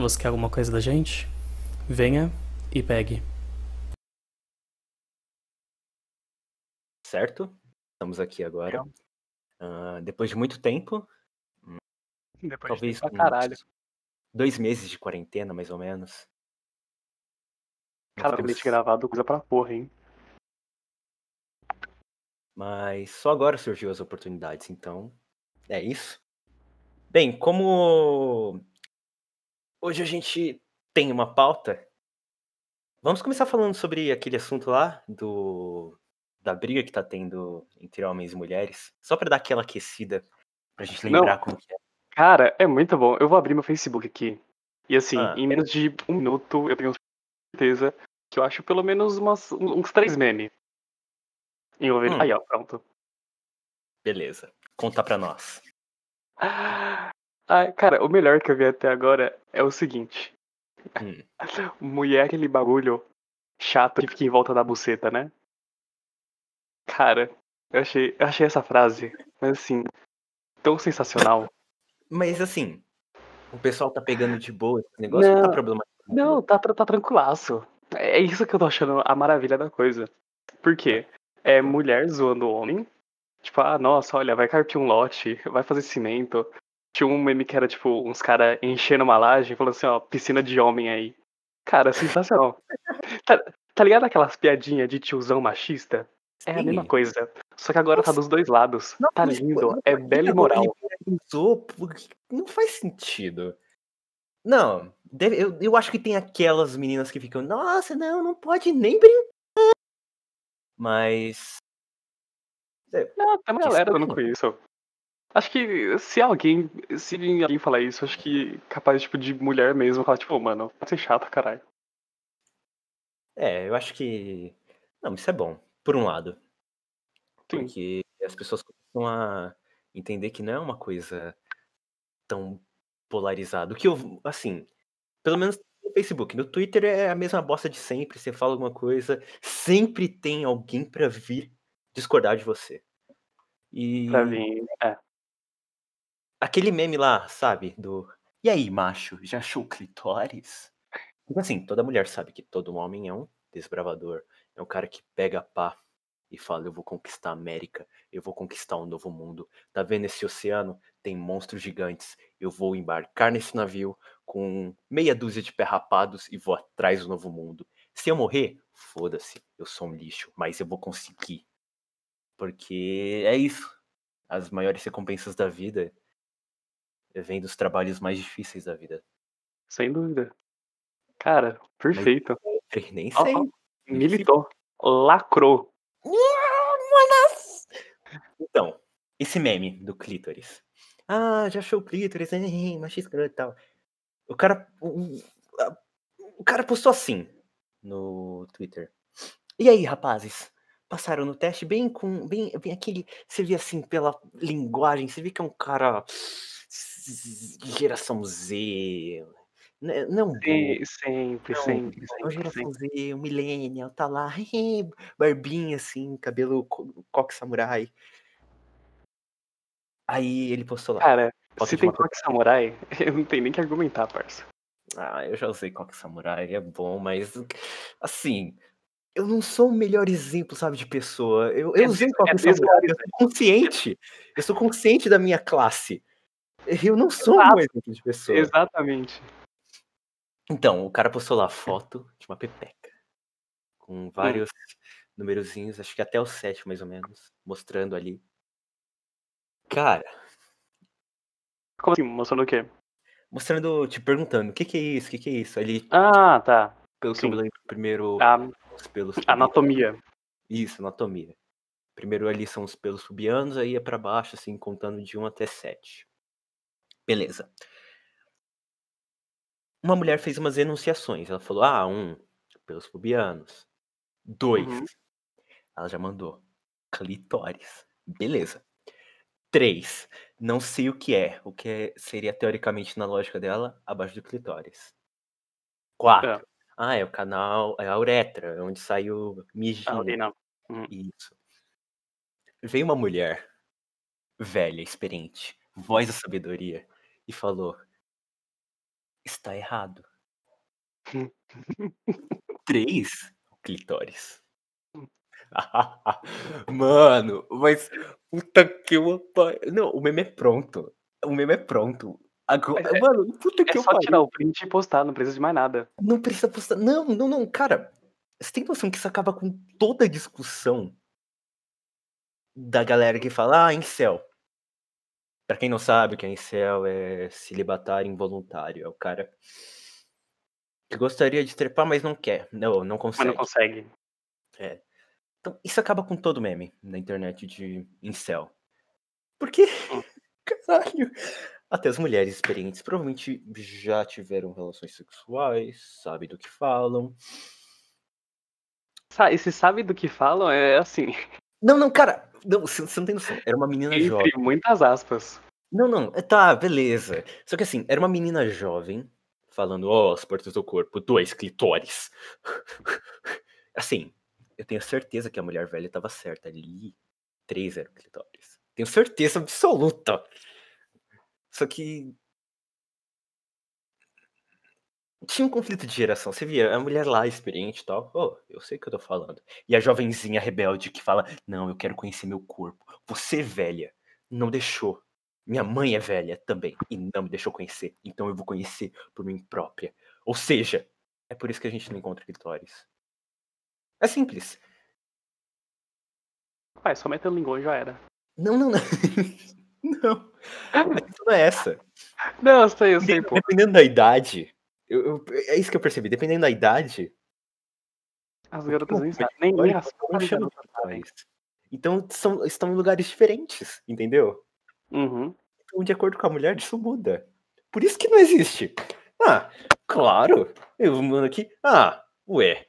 Você quer alguma coisa da gente? Venha e pegue. Certo? Estamos aqui agora. Uh, depois de muito tempo. Depois talvez de tempo dois meses de quarentena, mais ou menos. Cara, Ficamos- gravado coisa pra porra, hein? Mas só agora surgiu as oportunidades, então é isso. Bem, como hoje a gente tem uma pauta, vamos começar falando sobre aquele assunto lá do da briga que tá tendo entre homens e mulheres, só pra dar aquela aquecida pra gente Não. lembrar como que é. Cara, é muito bom. Eu vou abrir meu Facebook aqui. E assim, Ah. em menos de um minuto, eu tenho certeza que eu acho pelo menos umas, uns três memes. Envolvendo. Hum. Aí, ó, pronto. Beleza. Conta pra nós. Ah, cara, o melhor que eu vi até agora é o seguinte. Hum. Mulher aquele bagulho chato que fica em volta da buceta, né? Cara, eu achei, eu achei essa frase, mas assim, tão sensacional. Mas assim, o pessoal tá pegando de boa esse negócio, não, Não. tá problematizando. Não, tá, tra- tá tranquilaço. É isso que eu tô achando a maravilha da coisa. Por quê? É mulher zoando o homem. Tipo, ah, nossa, olha, vai carpir um lote, vai fazer cimento. Tinha um meme que era, tipo, uns caras enchendo uma laje, falando assim, ó, piscina de homem aí. Cara, sensacional. tá, tá ligado aquelas piadinhas de tiozão machista? É a mesma coisa. Só que agora tá Nossa. dos dois lados. Não, Tá lindo, não é belo e moral. Não faz sentido. Não, deve- eu, eu acho que tem aquelas meninas que ficam, nossa, não, não pode nem brincar. Mas. Não, tem uma galera estranho. com isso. Acho que se alguém, se alguém falar isso, acho que capaz, tipo, de mulher mesmo, falar, tipo, "Ô, mano, pode ser chato, caralho. É, eu acho que. Não, isso é bom, por um lado. Sim. Porque as pessoas começam a entender que não é uma coisa tão polarizada. O que eu, assim, pelo menos no Facebook, no Twitter é a mesma bosta de sempre. Você fala alguma coisa, sempre tem alguém pra vir discordar de você. E Pra mim, é. Aquele meme lá, sabe? Do. E aí, macho, já achou clitóris? Tipo assim, toda mulher sabe que todo homem é um desbravador. É um cara que pega a pá e fala: Eu vou conquistar a América, eu vou conquistar um novo mundo. Tá vendo esse oceano? Tem monstros gigantes. Eu vou embarcar nesse navio com meia dúzia de perrapados e vou atrás do novo mundo. Se eu morrer, foda-se, eu sou um lixo, mas eu vou conseguir. Porque é isso. As maiores recompensas da vida vêm dos trabalhos mais difíceis da vida. Sem dúvida. Cara, perfeito. Nem Ó, sei. ó, militou. Lacrou. Então, esse meme do clítoris. Ah, já achou o clítoris, hein, macho escroto e tal. O cara. O, o cara postou assim no Twitter. E aí, rapazes? Passaram no teste bem com. Bem, bem aquele. Você vê assim pela linguagem, você vê que é um cara. Geração Z. né, Não, Sim, sempre, Não, sempre, é o sempre, geração sempre. Z, o millennial, tá lá, barbinha assim, cabelo co- coque samurai. Aí ele postou lá. Cara, se tem uma toque samurai, eu não tenho nem que argumentar, parça. Ah, eu já usei coque samurai, é bom, mas assim, eu não sou o melhor exemplo, sabe, de pessoa. Eu, eu É usei é samurai, eu sou consciente. Eu sou consciente da minha classe. Eu não sou um Exato. bom exemplo de pessoa. Exatamente. Então, o cara postou lá foto de uma pepeca. Com vários numerozinhos, acho que até o 7 mais ou menos, mostrando ali. Cara, Como assim? Mostrando o quê? mostrando, te perguntando, o que que é isso, o que que é isso? Ali, Ah, tá. pelo que eu sim. me lembro, primeiro A os pelos anatomia. Isso, anatomia. Primeiro ali são os pelos pubianos, aí é pra baixo, assim, contando de 1 até 7. Beleza. Uma mulher fez umas enunciações. Ela falou: ah, um, pelos pubianos. Dois. Uhum. Ela já mandou. Clitóris. Beleza. Três. Não sei o que é. O que é- seria, teoricamente, na lógica dela, abaixo do clitóris. Quatro. É. Ah, é o canal. É a uretra, é onde sai o mijinho. Ah, ok, não. Uhum. Isso. Veio uma mulher velha, experiente, voz da sabedoria, e falou: está errado. Três clitóris. Mano, mas puta que eu Não, o meme é pronto. O meme é pronto. Agora, É- mano, puta que É eu só tirar pariu. o print e postar, não precisa de mais nada. Não precisa postar. Não, não, não, cara. Você tem noção que isso acaba com toda a discussão da galera que fala, ah, incel. Pra quem não sabe, o que é incel é celibatário involuntário. É o cara que gostaria de trepar, mas não quer. Não, não Mas consegue. não consegue. Então, isso acaba com todo meme na internet de incel. Porque, Hum. caralho, até as mulheres experientes provavelmente já tiveram relações sexuais, sabem do que falam. Sa- Esse sabe do que falam é assim, Não, não, cara, não, você não tem noção. Era uma menina jovem. entre muitas aspas. Não, não, é, tá, beleza. Só que assim, era uma menina jovem falando, ó, as portas do corpo, dois clitóris. Assim, eu tenho certeza que a mulher velha tava certa ali. Três eram clitóris. Tenho certeza absoluta. Só que. Tinha um conflito de geração. Você via a mulher lá, experiente e tal. Oh, eu sei o que eu tô falando. E a jovenzinha rebelde que fala: Não, eu quero conhecer meu corpo. Você, velha, não deixou. Minha mãe é velha também e não me deixou conhecer. Então eu vou conhecer por mim própria. Ou seja, é por isso que a gente não encontra clitóris. É simples. Pai, só metendo linguagem já era. Não, não, não. não. A questão não é essa. Não, eu sei, eu sei, pô. Dependendo da idade. eu- eu- é isso que eu percebi. Dependendo da idade. As garotas nem sabem. Nem, nem as garotas. Então são, estão em lugares diferentes, entendeu? Uhum. Então, de acordo com a mulher, isso muda. Por isso que não existe. Ah, claro. Eu mando aqui. Ah, ué.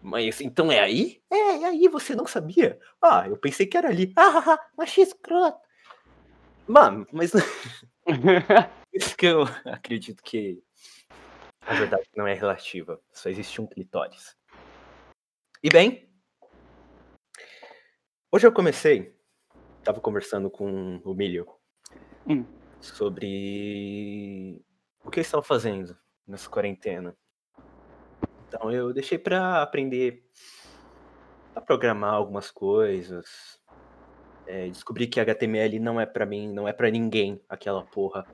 Mas então é aí? É, é aí, você não sabia? Ah, eu pensei que era ali. Ah, ah, ah machismo escroto. Mano, mas isso que eu acredito que a verdade não é relativa. Só existe um clitóris. E bem, hoje eu comecei, tava conversando com o Milho Hum. sobre o que eles estavam fazendo nessa quarentena. Então eu deixei pra aprender a programar algumas coisas. É, descobri que HTML não é pra mim, não é pra ninguém aquela porra.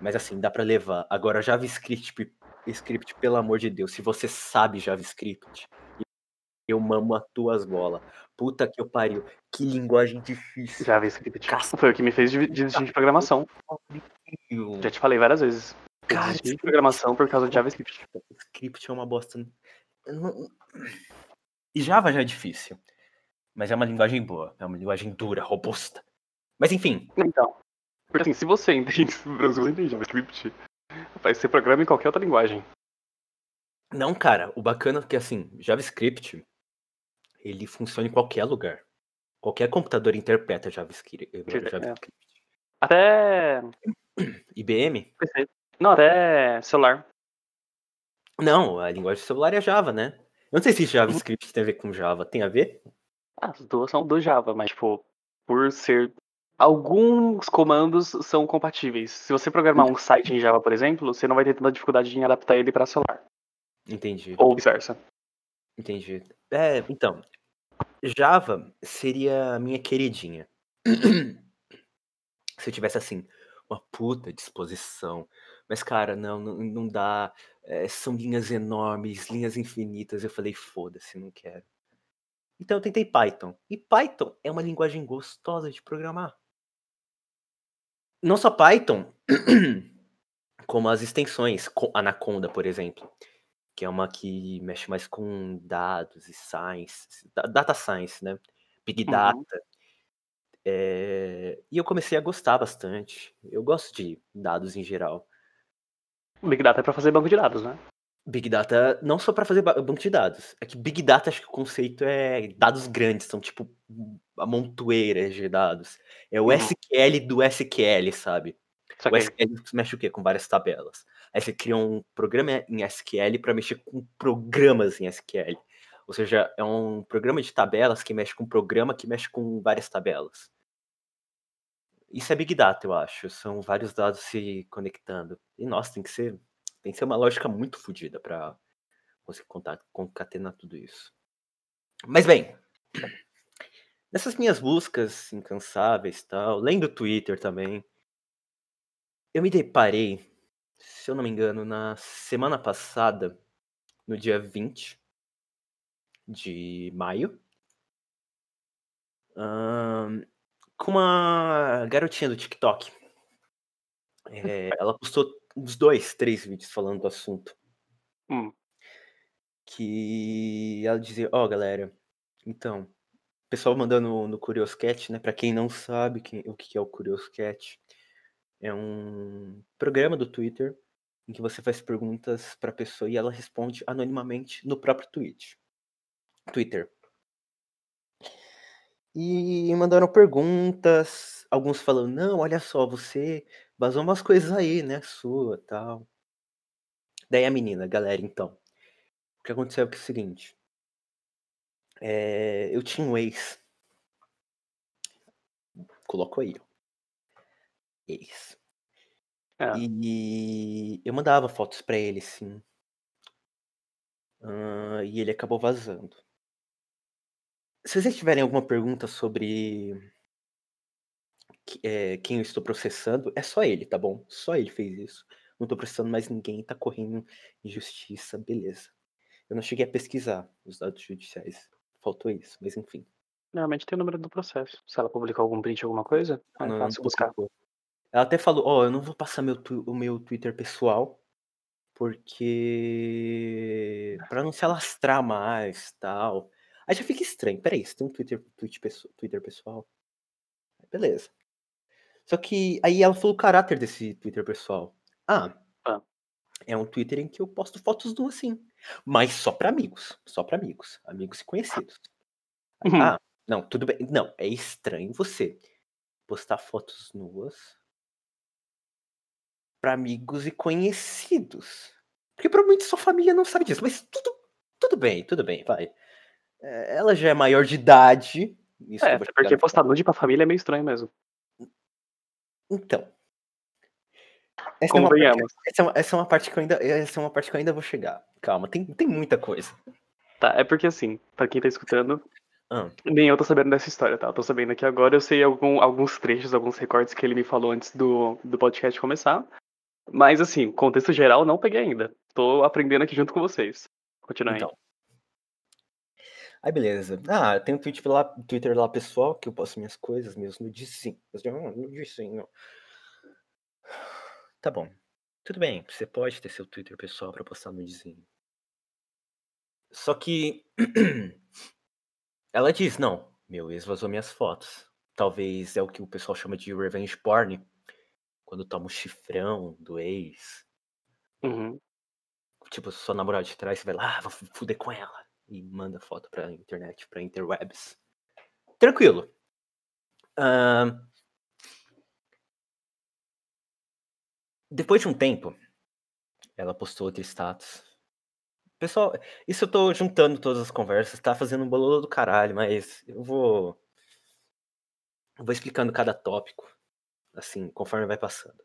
Mas assim, dá pra levar. Agora JavaScript, script, pelo amor de Deus, se você sabe JavaScript, eu mamo as tuas bolas. Puta que eu pariu. Que linguagem difícil. JavaScript. Cacete. Foi o que me fez de- desistir de programação. Já te falei várias vezes. Cara, de programação por causa de JavaScript. Script é uma bosta. Não- E Java já é difícil. Mas é uma linguagem boa. É uma linguagem dura, robusta. Mas enfim, Então. Porque assim, se você entende, se você entende JavaScript, vai ser programa em qualquer outra linguagem. não, cara, o bacana é que assim, JavaScript, ele funciona em qualquer lugar. Qualquer computador interpreta JavaScript. é. JavaScript. Até. IBM? Não, até celular. Não, a linguagem celular é Java, né? Eu não sei se JavaScript tem a ver com Java. Tem a ver? As duas são do Java, mas, tipo, por ser. Alguns comandos são compatíveis. Se você programar um site em Java, por exemplo, você não vai ter tanta dificuldade em adaptar ele para celular. Entendi. Ou vice-versa. Entendi. É, então, Java seria a minha queridinha. Se eu tivesse, assim, uma puta disposição. Mas, cara, não, não, não dá. É, são linhas enormes, linhas infinitas. Eu falei, foda-se, não quero. Então eu tentei Python. E Python é uma linguagem gostosa de programar. Não só Python, como as extensões, co- Anaconda, por exemplo que é uma que mexe mais com dados e science, da- data science, né? Big Uhum. data. É, E eu comecei a gostar bastante. Eu gosto de dados em geral. O Big Data é pra fazer banco de dados, né? Big Data não só para fazer ba- banco de dados. É que Big Data acho que o conceito é dados grandes, são tipo a montoeira de dados. É o Uhum. SQL do SQL, sabe? O SQL mexe o quê? Com várias tabelas. Aí você cria um programa em SQL para mexer com programas em SQL. Ou seja, é um programa de tabelas que mexe com um programa que mexe com várias tabelas. Isso é Big Data, eu acho. São vários dados se conectando. E nossa, tem que ser Tem que ser uma lógica muito fodida pra você contar, concatenar tudo isso. Mas bem, nessas minhas buscas incansáveis tal, lendo Twitter também, eu me deparei, se eu não me engano, na semana passada, no dia 20 de maio, ahn, com uma garotinha do TikTok. É, ela postou uns dois, três vídeos falando do assunto. Hum. Que ela dizia, ó galera, então, o pessoal mandando no Curioscat, né? Pra quem não sabe quem- o que é o Curioscat, é um programa do Twitter em que você faz perguntas pra pessoa e ela responde anonimamente no próprio tweet. Twitter. E mandaram perguntas, alguns falando, não, olha só, você vazou umas coisas aí, né, sua, tal. Daí a menina, galera, então, o que aconteceu é é o seguinte, é, eu tinha um ex, colocou aí, ex, É. e eu mandava fotos pra ele, sim, Ah, e ele acabou vazando. Se vocês tiverem alguma pergunta sobre é, quem eu estou processando, é só ele, tá bom? Só ele fez isso. Não tô processando mais ninguém, tá correndo injustiça, beleza. Eu não cheguei a pesquisar os dados judiciais. Faltou isso, mas enfim. Normalmente tem o número do processo. Se ela publicar algum print, alguma coisa, é Não, fácil não buscar. publicou. Ela até falou, ó, eu não vou passar meu o meu Twitter pessoal, porque. pra não se alastrar mais tal. Aí já fica estranho. Peraí, você tem um Twitter, pesso- Twitter pessoal? Beleza. Só que aí ela falou o caráter desse Twitter pessoal. Ah, Ah. é um Twitter em que eu posto fotos do assim. Mas só pra amigos. Só pra amigos. Amigos e conhecidos. Uhum. Ah, não, tudo bem. Não, é estranho você postar fotos nuas pra amigos e conhecidos. Porque provavelmente sua família não sabe disso. Mas tudo, tudo bem, tudo bem, vai. É, Ela já é maior de idade. Isso É, porque postar nude pra família é meio estranho mesmo. Então. Essa é, uma parte, essa, é uma, essa é uma parte que eu ainda. Essa é uma parte que eu ainda vou chegar. Calma, tem, tem muita coisa. Tá, é porque assim, pra quem tá escutando, Ah, nem eu tô sabendo dessa história, tá? Eu tô sabendo aqui agora, eu sei algum, alguns trechos, alguns recortes que ele me falou antes do, do podcast começar. Mas assim, contexto geral não peguei ainda. Tô aprendendo aqui junto com vocês. Continua então. Aí beleza. Ah, tem um Twitter lá, Twitter lá pessoal que eu posto minhas coisas, meus nudezinhos. Ah, nudezinho. Tá bom. Tudo bem, você pode ter seu Twitter pessoal pra postar nudezinho. Só que ela diz, não, meu ex vazou minhas fotos. Talvez é o que o pessoal chama de revenge porn. Quando toma o chifrão do ex. Uhum. Tipo, sua namorada de trás, você vai lá, ah, vou fuder com ela. E manda foto pra internet, pra interwebs. Tranquilo. Ahn, Depois de um tempo, ela postou outro status. Pessoal, isso eu tô juntando todas as conversas, tá fazendo um bololo do caralho, mas eu vou. eu vou explicando cada tópico, assim, conforme vai passando.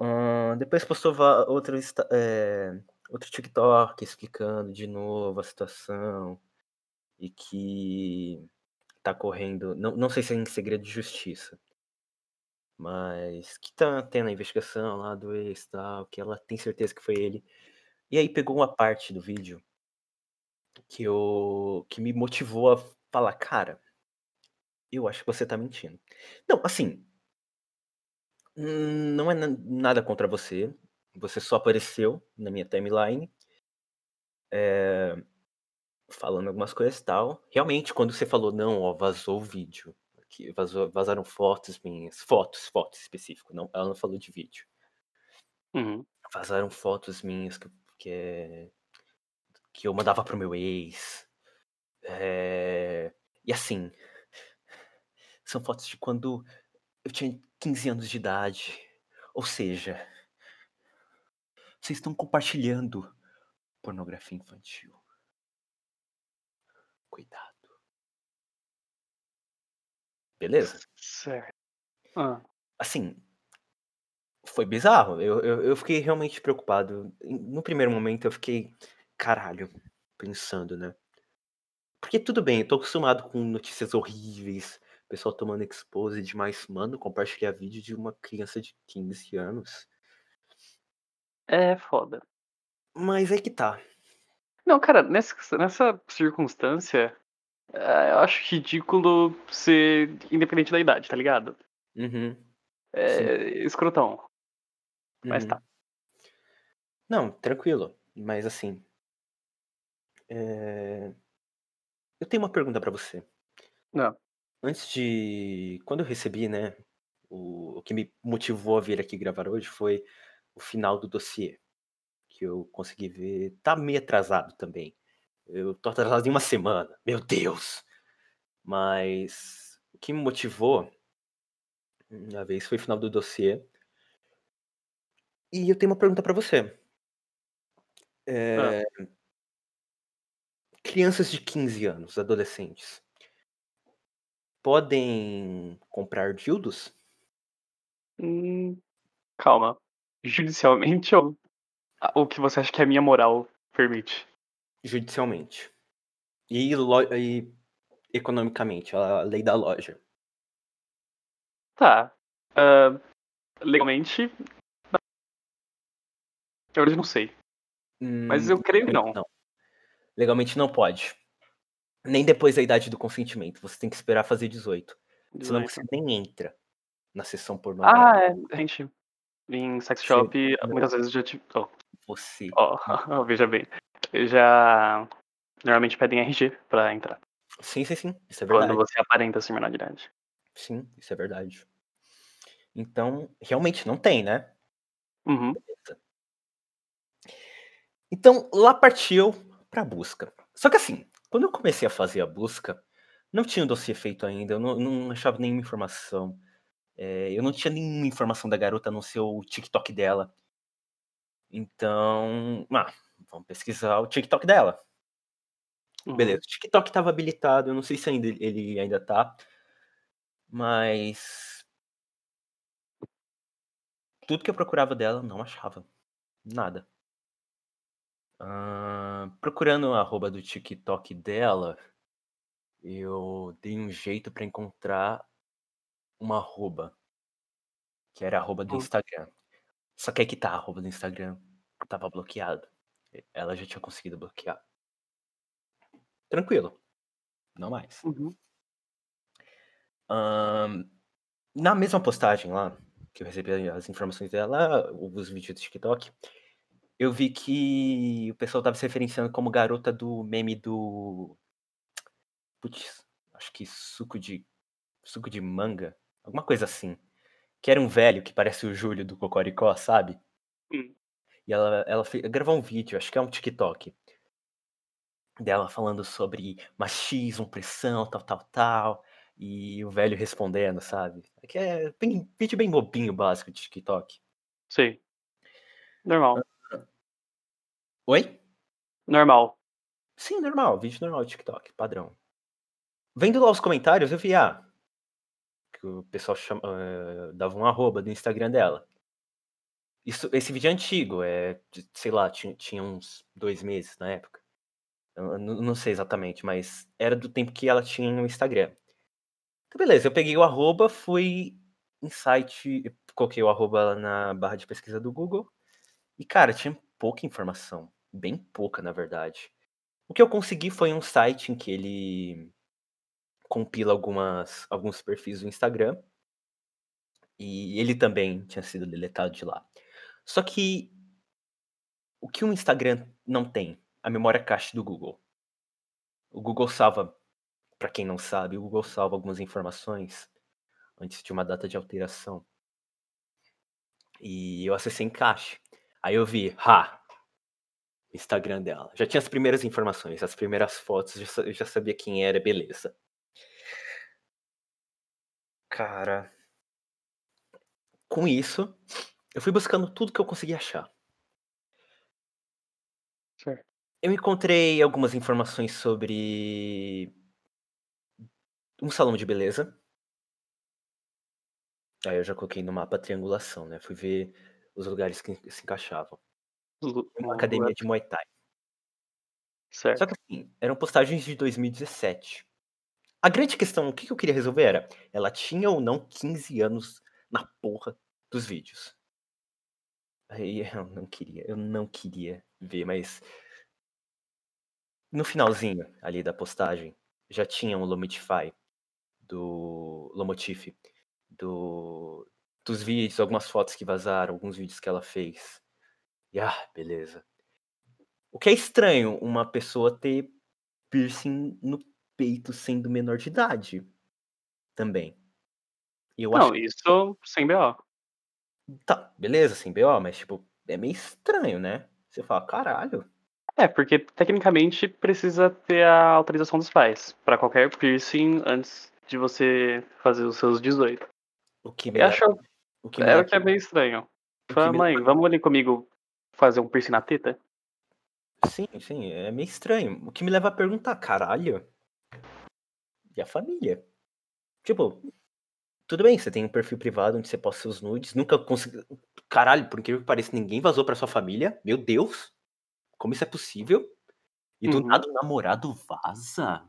Ahn, depois postou outro, é, outro TikTok explicando de novo a situação e que tá correndo. Não, não sei se é em segredo de justiça, mas que tá tendo a investigação lá do ex tal, que ela tem certeza que foi ele. E aí pegou uma parte do vídeo que eu que me motivou a falar, cara, eu acho que você tá mentindo. Não, assim, hum, não é na- nada contra você. Você só apareceu na minha timeline. é, falando algumas coisas e tal. Realmente, quando você falou, não, ó, vazou o vídeo. Que vazou, vazaram fotos minhas. Fotos, fotos específico. Não, ela não falou de vídeo. Uhum. Vazaram fotos minhas que, que, que eu mandava pro meu ex. É, E assim, são fotos de quando eu tinha 15 anos de idade. Ou seja, vocês estão compartilhando pornografia infantil. Cuidado. Beleza? Certo. Ah, Assim, Foi bizarro. Eu, eu, eu fiquei realmente preocupado. No primeiro momento eu fiquei, caralho, pensando, né? Porque tudo bem, eu tô acostumado com notícias horríveis, pessoal tomando exposed, mas, mano, compartilhar vídeo de uma criança de 15 anos. É foda. Mas aí que tá. Não, cara, nessa, nessa circunstância, é, eu acho ridículo ser independente da idade, tá ligado? Uhum. É escrotão. Mas uhum. tá. Não, tranquilo. Mas assim. é, Eu tenho uma pergunta pra você. Não. Antes de. Quando eu recebi, né? O... o que me motivou a vir aqui gravar hoje foi o final do dossiê. Que eu consegui ver. Tá meio atrasado também. Eu tô atrasado em uma semana. Meu Deus! Mas o que me motivou uma vez foi o final do dossiê. E eu tenho uma pergunta pra você. É, Crianças de 15 anos, adolescentes, podem comprar dildos? Hum, calma. Judicialmente ou o que você acha que a minha moral permite? Judicialmente. E, lo- e economicamente, a lei da loja. Tá. Ah, legalmente. Eu não sei. Mas Hum, eu creio que não. Não. Legalmente não pode. Nem depois da idade do consentimento. Você tem que esperar fazer 18. Senão 18. você nem entra na sessão pornográfica. Ah, é, gente. Em sex shop, não. muitas vezes já tive. Oh, Você. ó, veja bem. Já. Normalmente pedem RG pra entrar. Sim, sim, sim. Isso é Quando verdade. você aparenta ser menor de idade. Sim, isso é verdade. Então, realmente não tem, né? Uhum. Então, lá partiu pra busca. Só que assim, quando eu comecei a fazer a busca, não tinha o dossiê feito ainda, eu não, não achava nenhuma informação. É, eu não tinha nenhuma informação da garota no seu TikTok dela. Então, ah, vamos pesquisar o TikTok dela. uhum. Beleza, o TikTok estava habilitado, eu não sei se ainda ele ainda tá, mas tudo que eu procurava dela, não achava. Nada. Ah, procurando a arroba do TikTok dela, eu dei um jeito pra encontrar uma arroba, que era a arroba do Hum. Instagram. Só que aí que tá, a arroba do Instagram tava bloqueado. Ela já tinha conseguido bloquear. Tranquilo. Não mais. Uhum. Ahn, na mesma postagem lá, que eu recebi as informações dela, os vídeos do TikTok, eu vi que o pessoal tava se referenciando como garota do meme do. Putz, acho que suco de. suco de manga. Alguma coisa assim. Que era um velho que parece o Júlio do Cocoricó, sabe? Hum. E ela, ela gravou um vídeo, acho que é um TikTok, dela falando sobre machismo, pressão, tal, tal, tal. E o velho respondendo, sabe? É que é bem, vídeo bem bobinho, básico de TikTok. Sei. Normal. Oi? Normal. Sim, normal, vídeo normal de TikTok, padrão. Vendo lá os comentários, eu vi, ah, que o pessoal chama, eh, dava um arroba do Instagram dela. Isso, esse vídeo é antigo, é, sei lá, tinha, tinha uns dois meses na época. Eu não, sei exatamente, mas era do tempo que ela tinha no Instagram. Então, beleza, eu peguei o arroba, fui em site, coloquei o arroba lá na barra de pesquisa do Google. E, cara, tinha pouca informação. Bem pouca, na verdade. O que eu consegui foi um site em que ele compila algumas, alguns perfis do Instagram. E ele também tinha sido deletado de lá. Só que o que o Instagram não tem? A memória cache do Google. O Google salva, para quem não sabe, o Google salva algumas informações antes de uma data de alteração. E eu acessei em cache. Aí eu vi, ha, Instagram dela. Já tinha as primeiras informações, as primeiras fotos, eu já sabia quem era, beleza. Cara, com isso, eu fui buscando tudo que eu consegui achar. Certo. Eu encontrei algumas informações sobre um salão de beleza. Aí eu já coloquei no mapa triangulação, né? Fui ver os lugares que se encaixavam. Uma um academia de Muay Thai. Certo. Só que assim, eram postagens de 2017. A grande questão, o que eu queria resolver era, ela tinha ou não 15 anos na porra dos vídeos. Aí eu não queria, eu não queria ver, mas no finalzinho ali da postagem já tinha um Lomitify do Lomotif do dos vídeos, algumas fotos que vazaram, alguns vídeos que ela fez. E ah, beleza. O que é estranho, uma pessoa ter piercing no peito sendo menor de idade. Também. Eu acho Não, isso sem BO. Tá, beleza, sem BO, mas tipo, é meio estranho, né? Você fala, caralho. É, porque tecnicamente precisa ter a autorização dos pais pra qualquer piercing antes de você fazer os seus 18. O que me acho o que me é o que é meio estranho. Fala, me mãe, leva- vamos ali comigo fazer um piercing na teta? Sim, sim, é meio estranho. O que me leva a perguntar, caralho. E a família? Tipo, tudo bem, você tem um perfil privado onde você posta seus nudes, nunca conseguiu. Caralho, por incrível que pareça, ninguém vazou pra sua família. Meu Deus! Como isso é possível? E do Uhum. nada o namorado vaza?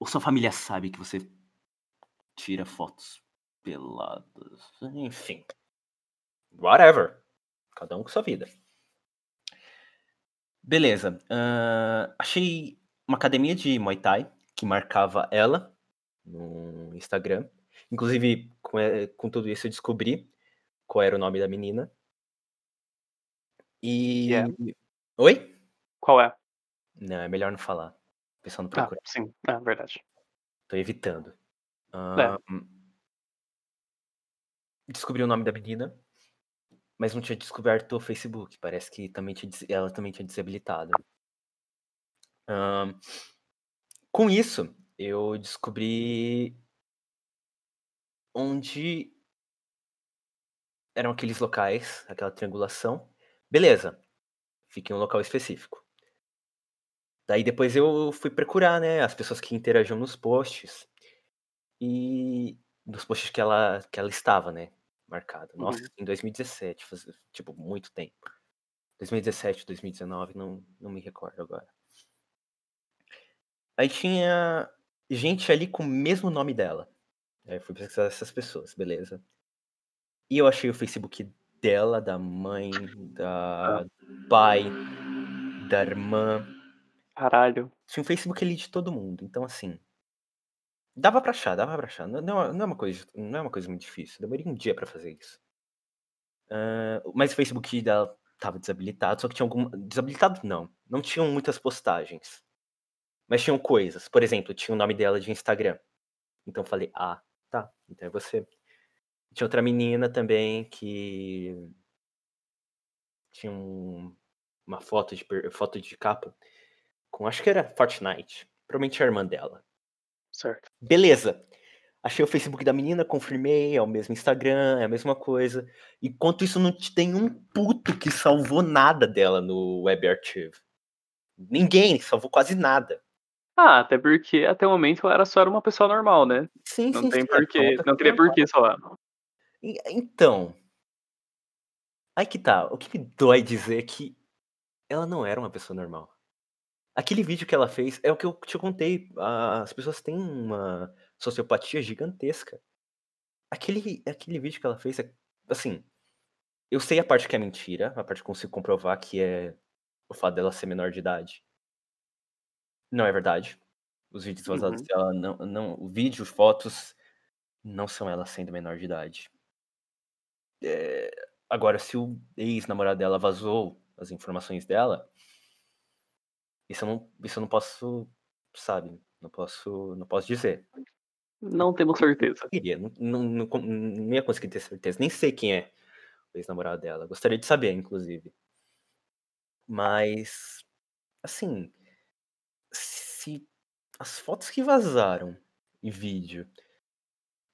Ou sua família sabe que você tira fotos peladas? Enfim. Whatever. Cada um com sua vida. Beleza. ahn, achei uma academia de Muay Thai que marcava ela no Instagram. Inclusive, com, eh, com tudo isso, eu descobri qual era o nome da menina. E. Que é? Oi? Qual é? Não, é melhor não falar. O pessoal não Ah, procura. sim, é verdade. Tô evitando. É. Ahn, Descobri o nome da menina, mas não tinha descoberto o Facebook. Parece que também tinha ela também tinha desabilitado. Ahn, com isso, eu descobri onde eram aqueles locais, aquela triangulação. Beleza, fica em um local específico. Daí depois eu fui procurar, né, as pessoas que interagiam nos posts. E nos posts que ela, que ela estava, né, marcada. Nossa, Uhum. em 2017, faz, tipo, muito tempo. 2017, 2019, não, não me recordo agora. Aí tinha gente ali com o mesmo nome dela. Aí eu fui pesquisar essas pessoas, beleza. E eu achei o Facebook dela, da mãe, da do pai, da irmã. Caralho. Tinha um Facebook ali de todo mundo. Então, assim. Dava pra achar, dava pra achar. Não, não, é- não é, uma coisa, não é uma coisa muito difícil. Demorei um dia pra fazer isso. Ah, mas o Facebook dela tava desabilitado, só que tinha algum. Desabilitado não. Não tinham muitas postagens. Mas tinham coisas. Por exemplo, tinha o nome dela de Instagram. Então eu falei, ah, tá. Então é você. Tinha outra menina também que. Tinha um- uma foto de, foto de capa com. Acho que era Fortnite. Provavelmente a irmã dela. Certo. Beleza. Achei o Facebook da menina, confirmei, é o mesmo Instagram, é a mesma coisa. Enquanto isso, não te- tem um puto que salvou nada dela no Web Archive. Ninguém salvou quase nada. Ah, até porque até o momento ela era só era uma pessoa normal, né? Sim, Não sim, tem sim, é, porquê. uma Não teria porquê falar. E- Então. Aí que tá. O que me dói dizer é que ela não era uma pessoa normal. Aquele vídeo que ela fez é o que eu te contei. As pessoas têm uma sociopatia gigantesca. Aquele, aquele vídeo que ela fez é. Assim. Eu sei a parte que é mentira, a parte que eu consigo comprovar que é o fato dela ser menor de idade. Não é verdade. Os vídeos vazados Uhum. dela não. não o vídeo, fotos. Não são ela sendo menor de idade. É, agora, se o ex-namorado dela vazou as informações dela, isso eu não, isso eu não posso, sabe? Não posso, não posso dizer. Não temos certeza. Queria, não, não, não, não ia conseguir ter certeza. Nem sei quem é o ex-namorado dela. Gostaria de saber, inclusive. Mas, assim, se as fotos que vazaram em vídeo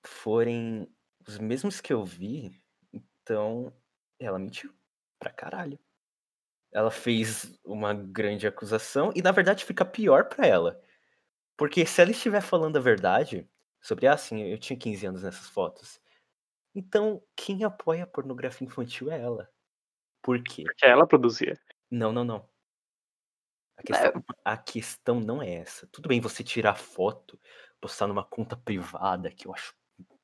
forem os mesmos que eu vi, então ela mentiu pra caralho. Ela fez uma grande acusação e na verdade fica pior pra ela. Porque se ela estiver falando a verdade, Sobre, ah, sim, eu tinha 15 anos nessas fotos. Então, quem apoia a pornografia infantil é ela. Por quê? Porque ela produzia. Não, não, não. A questão, a questão não é essa. Tudo bem você tirar foto, postar numa conta privada, que eu acho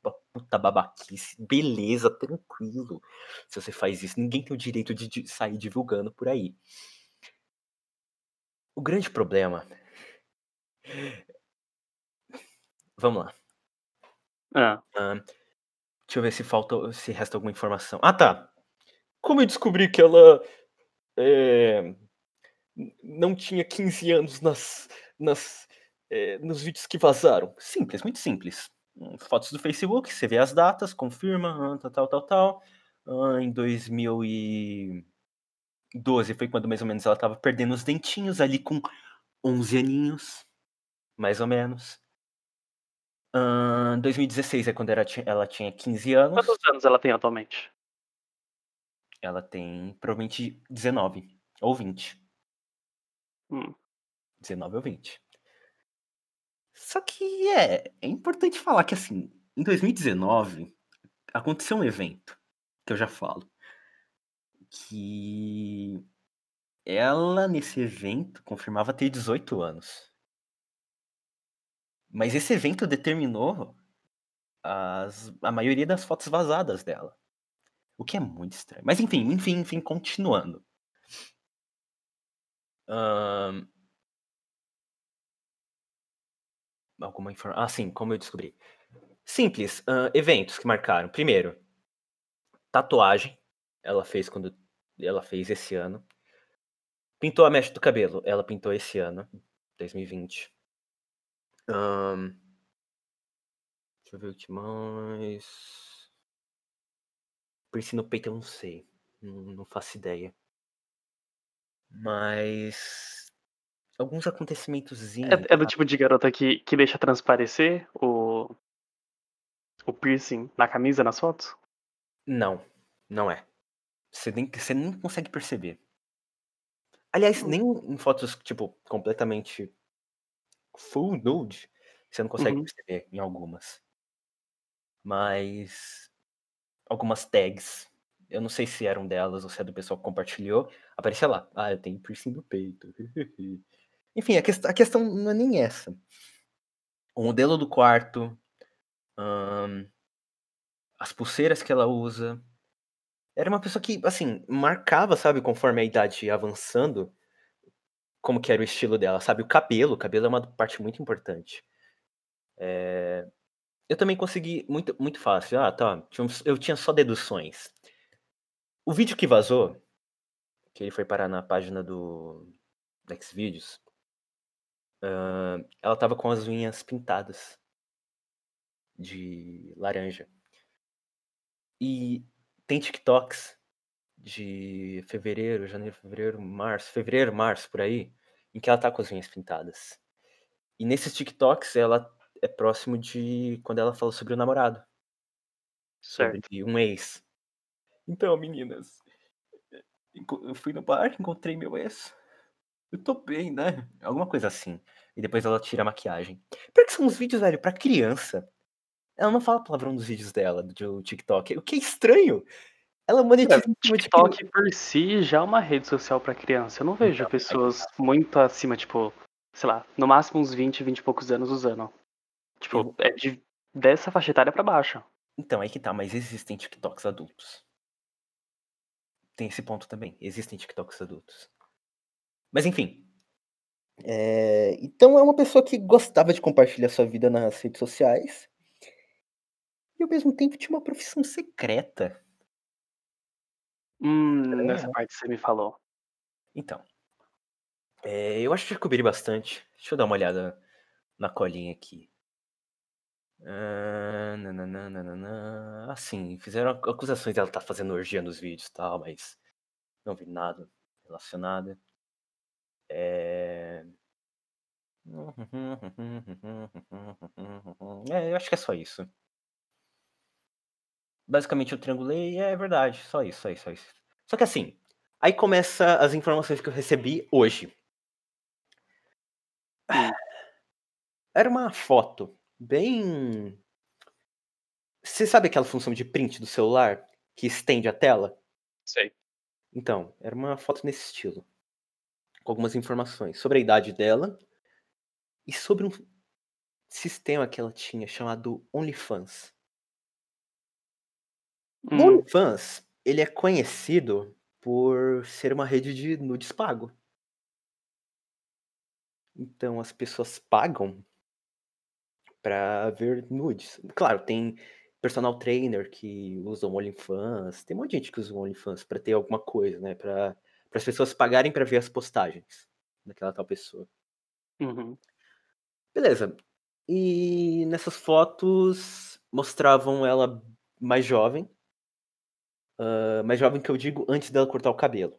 uma puta babaquice. Beleza, tranquilo. Se você faz isso, ninguém tem o direito de sair divulgando por aí. O grande problema. Vamos lá. Ah, Ah, deixa eu ver se falta, se resta alguma informação. Ah, tá. Como eu descobri que ela é, não tinha 15 anos nas, nas, é, nos vídeos que vazaram? Simples, muito simples. Fotos do Facebook, você vê as datas, confirma, ah, tal, tal, tal, tal. Ah, em 2012 foi quando mais ou menos ela estava perdendo os dentinhos, ali com 11 aninhos, mais ou menos. Ah, 2016 é quando ela tinha, ela tinha 15 anos. quantos anos ela tem atualmente? Ela tem provavelmente 19 ou 20. Hum. 19 ou 20. Só que é, é importante falar que assim, em 2019 aconteceu um evento que eu já falo que ela nesse evento confirmava ter 18 anos. Mas esse evento determinou as, a maioria das fotos vazadas dela. O que é muito estranho. Mas enfim, enfim, enfim, continuando. Ahn, alguma informação. Ah, sim, como eu descobri. Simples. ahn, eventos que marcaram. Primeiro, tatuagem. Ela fez quando. Ela fez esse ano. Pintou a mecha do cabelo. Ela pintou esse ano, 2020. Ahn, deixa eu ver o que mais. Piercing no peito eu não sei. Não, não faço ideia. Mas. Alguns acontecimentos. É, é do tipo de garota que, que deixa transparecer o, o piercing na camisa nas fotos? Não, não é. Você nem, você nem consegue perceber. Aliás, nem em fotos, tipo, completamente full nude, você não consegue Uhum. perceber em algumas. Mas algumas tags, eu não sei se eram delas ou se é do pessoal que compartilhou, aparecia lá. Ah, eu tenho piercing no peito. Enfim, a, quest a questão não é nem essa. O modelo do quarto, as pulseiras que ela usa. Era uma pessoa que, assim, marcava, sabe, conforme a idade avançando, como que era o estilo dela, sabe? O cabelo, o cabelo é uma parte muito importante. É, Eu também consegui muito, muito fácil. Ah, tá. Eu tinha só deduções. O vídeo que vazou, que ele foi parar na página do Xvideos, ah, ela tava com as unhas pintadas de laranja. E tem TikToks de fevereiro, janeiro, fevereiro, março, fevereiro, março, por aí, em que ela tá com as unhas pintadas. E nesses TikToks ela é próximo de quando ela falou sobre o namorado, sobre Certo. um ex. Então, meninas, eu fui no bar, encontrei meu ex. Eu tô bem, né? Alguma coisa assim. E depois ela tira a maquiagem. Pior que são uns vídeos, velho, pra criança. Ela não fala palavrão nos vídeos dela, do TikTok. O que é estranho. Ela monetiza cima de criança. TikTok por si já é uma rede social pra criança. Eu não vejo Então, pessoas muito acima, tipo, sei lá, no máximo uns 20, 20 e poucos anos usando. Tipo, Eu- é de, dessa faixa etária pra baixo. Então, aí que tá, mas existem TikToks adultos. Tem esse ponto também. Existem TikToks adultos. Mas enfim. É, Então é uma pessoa que gostava de compartilhar sua vida nas redes sociais. E ao mesmo tempo tinha uma profissão secreta. Hum, Estranho, nessa parte você me falou. Então. é, eu acho que já cobri bastante. Deixa eu dar uma olhada na colinha aqui. Ah, nananã, nananã. Assim, fizeram acusações dela estar fazendo orgia nos vídeos e tal, mas não vi nada relacionado. É... é, eu acho que é só isso. Basicamente eu triangulei e é verdade, só isso, só isso, só isso. Só que assim, aí começa as informações que eu recebi hoje. Hum. Era uma foto bem. Você sabe aquela função de print do celular que estende a tela? Sei. Então, era uma foto nesse estilo. Com algumas informações sobre a idade dela e sobre um sistema que ela tinha chamado OnlyFans. O Hum, OnlyFans, ele é conhecido por ser uma rede de nudes pago. Então as pessoas pagam pra ver nudes. Claro, tem personal trainer que usa o OnlyFans, tem um monte de gente que usa OnlyFans pra ter alguma coisa, né? Pra para as pessoas pagarem pra ver as postagens daquela tal pessoa. uhum. Beleza. E nessas fotos mostravam ela mais jovem. ah, mais jovem que eu digo antes dela cortar o cabelo.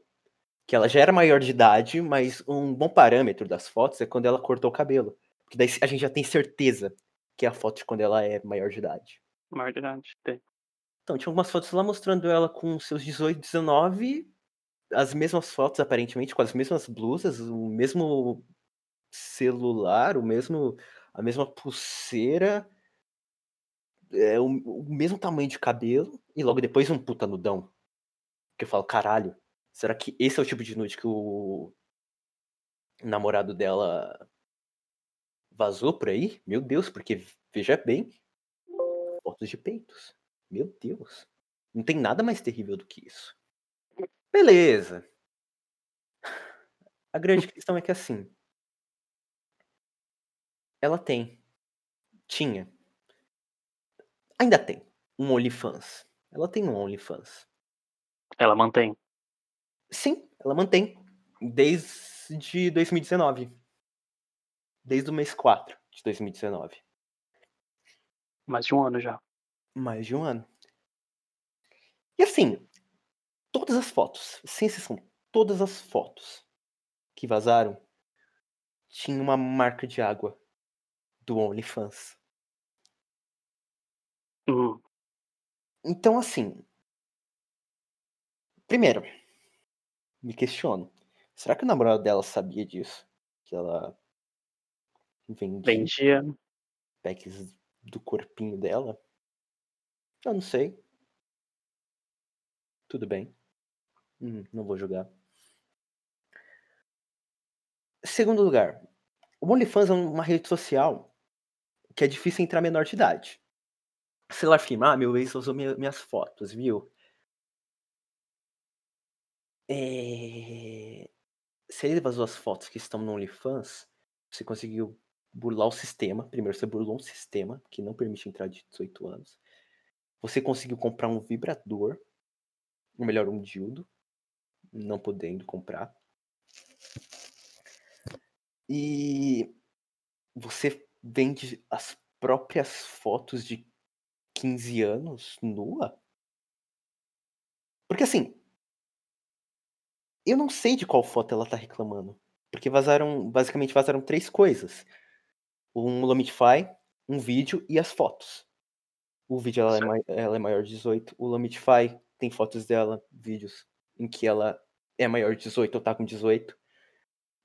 Que ela já era maior de idade, mas um bom parâmetro das fotos é quando ela cortou o cabelo. Porque daí a gente já tem certeza que é a foto de quando ela é maior de idade. Maior de idade. Tem. Então, tinha algumas fotos lá mostrando ela com seus 18, 19, as mesmas fotos aparentemente, com as mesmas blusas, o mesmo celular, o mesmo a mesma pulseira, é, o, o mesmo tamanho de cabelo e logo depois um puta nudão. Que eu falo, caralho, será que esse é o tipo de nude que o namorado dela vazou por aí? Meu Deus, porque veja bem, fotos de peitos. Meu Deus. Não tem nada mais terrível do que isso. Beleza. A grande questão é que assim. Ela tem. Tinha. Ainda tem. Um OnlyFans. Ela tem um OnlyFans. Ela mantém. Sim, ela mantém. Desde 2019. Desde o mês 4 de 2019. Mais de um ano já. Mais de um ano. E assim, todas as fotos, sem exceção, todas as fotos que vazaram tinha uma marca de água do OnlyFans. Hum. Então, assim. Primeiro, me questiono. Será que o namorado dela sabia disso? Que ela vendia Vendia. packs do corpinho dela? Eu não sei. Tudo bem. Hum, não vou julgar. Segundo lugar, o OnlyFans é uma rede social que é difícil entrar menor de idade. Se ela afirma, ah, meu ex usou minha- minhas fotos, viu? É... Se ele vazou as fotos que estão no OnlyFans, você conseguiu burlar o sistema. Primeiro, você burlou um sistema que não permite entrar de 18 anos. Você conseguiu comprar um vibrador, ou melhor, um dildo, não podendo comprar. E você vende as próprias fotos de 15 anos nua? Porque assim, eu não sei de qual foto ela tá reclamando. Porque vazaram, basicamente vazaram três coisas. Um Lomify, um vídeo e as fotos. O vídeo ela é, ela é maior de 18. O Lomify tem fotos dela, vídeos em que ela é maior de 18 ou tá com 18.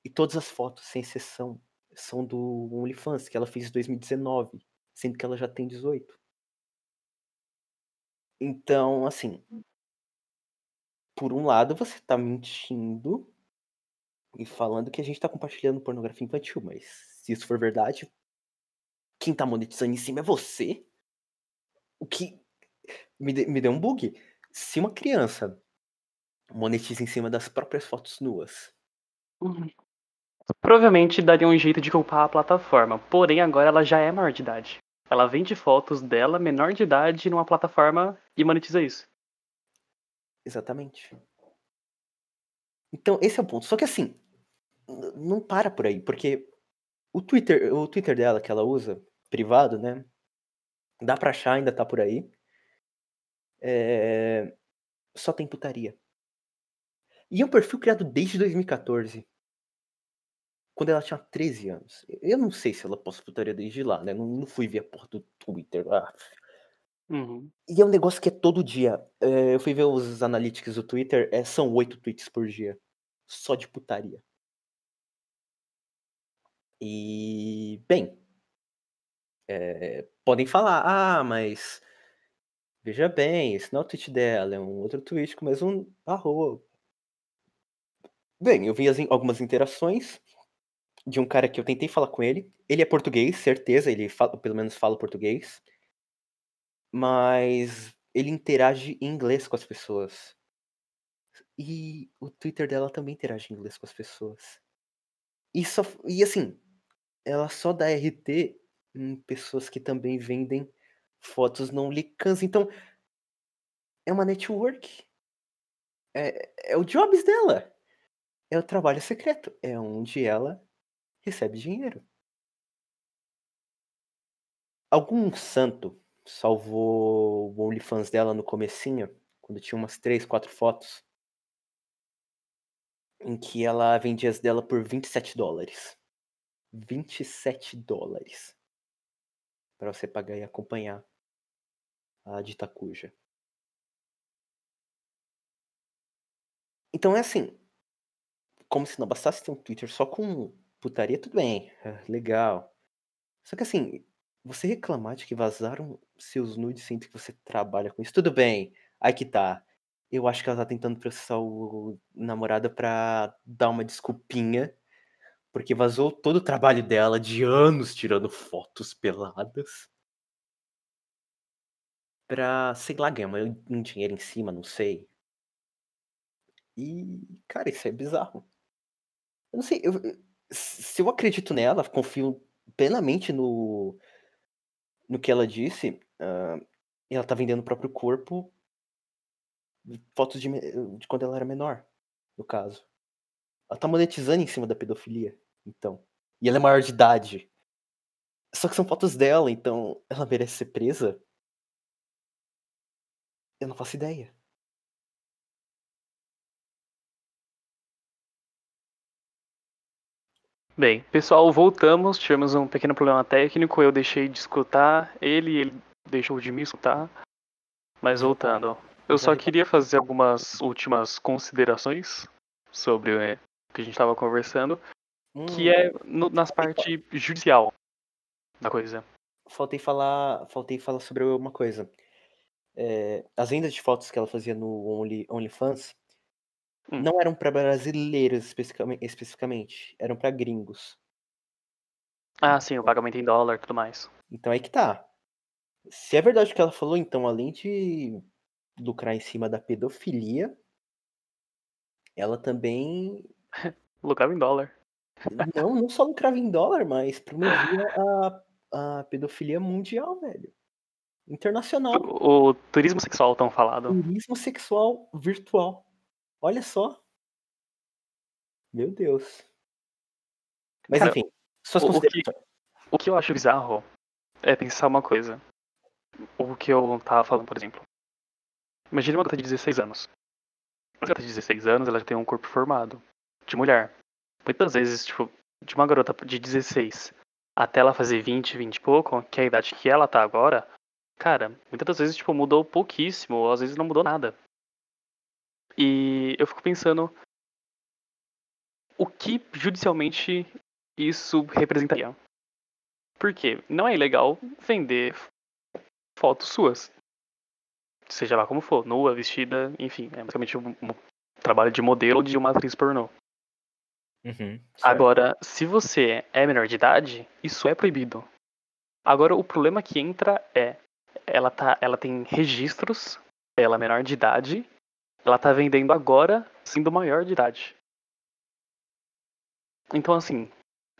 E todas as fotos, sem exceção, são do OnlyFans, que ela fez em 2019, sendo que ela já tem 18. Então, assim, por um lado você tá mentindo e falando que a gente tá compartilhando pornografia infantil, mas se isso for verdade, quem tá monetizando em cima é você. O que me, de- me deu um bug. Se uma criança monetiza em cima das próprias fotos nuas, Uhum. Provavelmente daria um jeito de culpar a plataforma, porém agora ela já é maior de idade. Ela vende fotos dela, menor de idade, numa plataforma e monetiza isso. Exatamente. Então, esse é o ponto. Só que assim, não para por aí, porque o Twitter, o Twitter dela que ela usa, privado, né? Dá pra achar, ainda tá por aí. É, Só tem putaria. E é um perfil criado desde 2014. Quando ela tinha 13 anos. Eu não sei se ela posta putaria desde lá, né? Não, não fui ver a porra do Twitter. Ah. Uhum. E é um negócio que é todo dia. É, eu fui ver os analytics do Twitter, é, são oito tweets por dia. Só de putaria. E, bem, é, podem falar, ah, mas veja bem, esse não é o tweet dela, é um outro tweet com mais um arroba. Bem, eu vi as, algumas interações de um cara que eu tentei falar com ele. Ele é português, certeza, ele fala, pelo menos fala português. Mas ele interage em inglês com as pessoas. E o Twitter dela também interage em inglês com as pessoas. E, só, e assim, ela só dá RT pessoas que também vendem fotos não licans. Então, é uma network. É, é o jobs dela. É o trabalho secreto. É onde ela recebe dinheiro. Algum santo salvou o OnlyFans dela no comecinho, quando tinha umas 3, 4 fotos, em que ela vendia as dela por 27 dólares. 27 dólares. Para você pagar e acompanhar a dita cuja. Então é assim, como se não bastasse ter um Twitter só com putaria, tudo bem, legal. Só que assim, você reclamar de que vazaram seus nudes sendo que você trabalha com isso, tudo bem. Aí que tá. Eu acho que ela tá tentando processar o namorado pra dar uma desculpinha. Porque vazou todo o trabalho dela de anos tirando fotos peladas. Pra, sei lá, ganhar um dinheiro em cima, não sei. E, cara, isso é bizarro. Eu não sei, eu, se eu acredito nela, confio plenamente no, no que ela disse, uh, ela tá vendendo o próprio corpo, fotos de, de quando ela era menor, no caso. Ela tá monetizando em cima da pedofilia, então. E ela é maior de idade. Só que são fotos dela, então ela merece ser presa? Eu não faço ideia. Bem, pessoal, voltamos. Tivemos um pequeno problema técnico. Eu deixei de escutar ele, ele deixou de me escutar. Mas voltando, eu só queria fazer algumas últimas considerações sobre o que a gente estava conversando, hum, que é no, nas partes judicial da coisa. Faltei falar, faltei falar sobre uma coisa. É, as vendas de fotos que ela fazia no Only, OnlyFans Hum. Não eram para brasileiros especificamente, especificamente eram para gringos. Ah, sim, o pagamento em dólar e tudo mais. Então aí que tá. Se é verdade o que ela falou, então, além de lucrar em cima da pedofilia, ela também. lucrava em dólar. Não, não só lucrava em dólar, mas promovia a, a pedofilia mundial, velho. Internacional. O, o turismo sexual tão falado. Turismo sexual virtual. Olha só. Meu Deus. Mas Cara, enfim, suas o, que, o que eu acho bizarro é pensar uma coisa. O que eu tava falando, por exemplo. Imagina uma garota de 16 anos. Uma garota de 16 anos, ela já tem um corpo formado. De mulher. Muitas vezes, tipo, de uma garota de 16 até ela fazer 20, 20 e pouco, que é a idade que ela tá agora, cara, muitas das vezes, tipo, mudou pouquíssimo, ou às vezes não mudou nada. E eu fico pensando o que judicialmente isso representaria. Porque não é ilegal vender fotos suas. Seja lá como for, nua, vestida, enfim, é basicamente um, trabalho de modelo de uma atriz pornô. Uhum, Agora, se você é menor de idade, isso é proibido. Agora, o problema que entra é, ela, tá, ela tem registros, ela é menor de idade, ela tá vendendo agora, sendo maior de idade. Então, assim,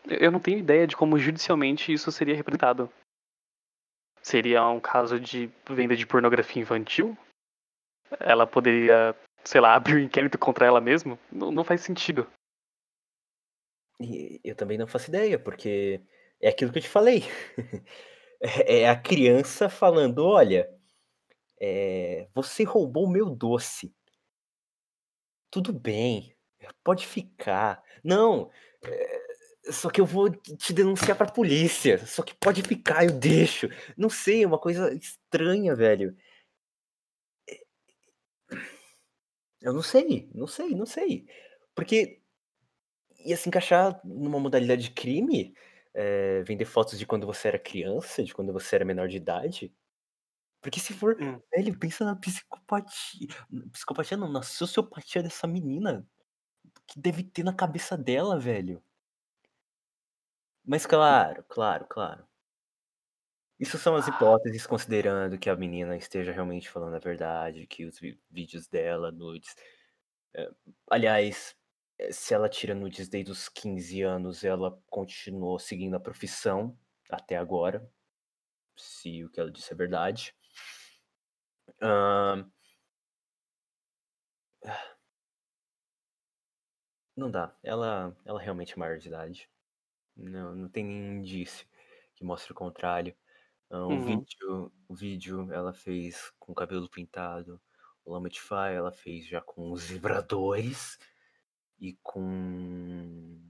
eu não tenho ideia de como judicialmente isso seria representado. Seria um caso de venda de pornografia infantil? Ela poderia, sei lá, abrir um inquérito contra ela mesma? Não, não faz sentido. Eu também não faço ideia, porque é aquilo que eu te falei. é a criança falando: olha, é, você roubou meu doce. Tudo bem, pode ficar. Não, é, só que eu vou te denunciar pra polícia. Só que pode ficar, eu deixo. Não sei, é uma coisa estranha, velho. É, eu não sei, não sei, não sei. Porque ia se encaixar numa modalidade de crime, eh, vender fotos de quando você era criança, de quando você era menor de idade? Porque se for Hum. velho, pensa na psicopatia psicopatia não, na sociopatia dessa menina, que deve ter na cabeça dela, velho. Mas claro, claro, claro. Isso são as hipóteses, considerando que a menina esteja realmente falando a verdade, que os vídeos dela, nudes eh, aliás, se ela tira nudes desde os 15 anos, ela continuou seguindo a profissão até agora, se o que ela disse é verdade. Hã Não dá, ela ela realmente é maior de idade. Não não tem nenhum indício que mostre o contrário. Hã, o Uhum. vídeo o vídeo ela fez com o cabelo pintado, o Lamatify ela fez já com os vibradores e com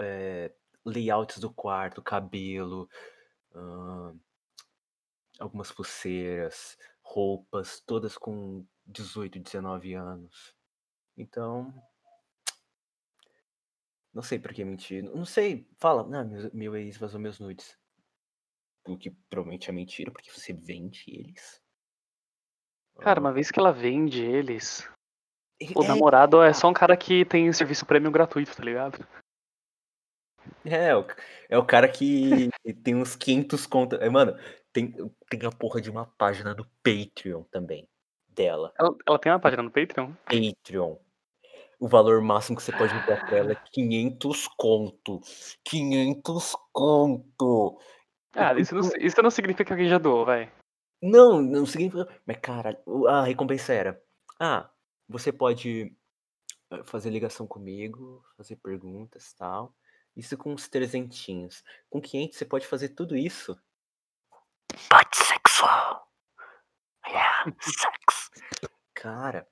eh, layouts do quarto, cabelo, hã algumas pulseiras, roupas, todas com 18, 19 anos. Então não sei por que mentir. Não sei, fala: "Ah, meu meu ex vazou meus nudes". O que provavelmente é mentira, porque você vende eles. Cara, uma vez que ela vende eles, o é namorado é só um cara que tem serviço premium gratuito, tá ligado? É, é o cara que tem uns 500 conto eh, mano, tem tem a porra de uma página do Patreon também, dela. Ela ela tem uma página no Patreon? Patreon. O valor máximo que você pode enviar pra ela é 500 conto, 500 conto. Ah, isso não isso não significa que alguém já doou, vai. Não, não significa mas cara, a recompensa era: "Ah, você pode, hã, fazer ligação comigo, fazer perguntas, tal, isso com uns trezentinhos. Com 500 você pode fazer tudo isso" "But sexual. Yeah, sex". Cara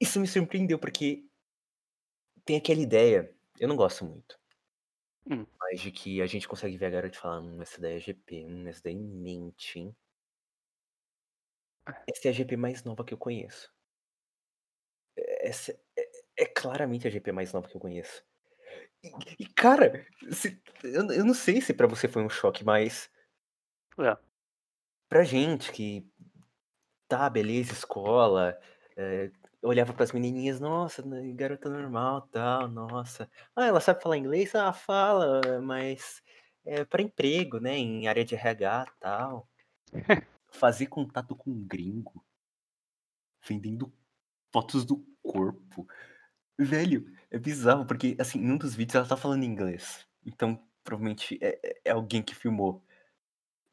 isso me surpreendeu, porque tem aquela ideia, eu não gosto muito Hum. mas de que a gente consegue ver a garota e falar: "Hum, essa daí é GP, hum, essa daí mente, hein". É. Essa é a GP mais nova que eu conheço. Essa é é claramente a GP mais nova que eu conheço. E e cara, se eu eu não sei se pra você foi um choque, mas É. pra gente que tá, beleza, escola, eh, olhava para as menininhas: "Nossa, né, garota normal, tal, nossa. Ah, ela sabe falar inglês? Ah, fala, mas é pra emprego, né, em área de RH, tal". Fazer contato com um gringo vendendo fotos do corpo. Velho, é bizarro, porque, assim, em um dos vídeos ela tá falando inglês, então provavelmente é é é alguém que filmou.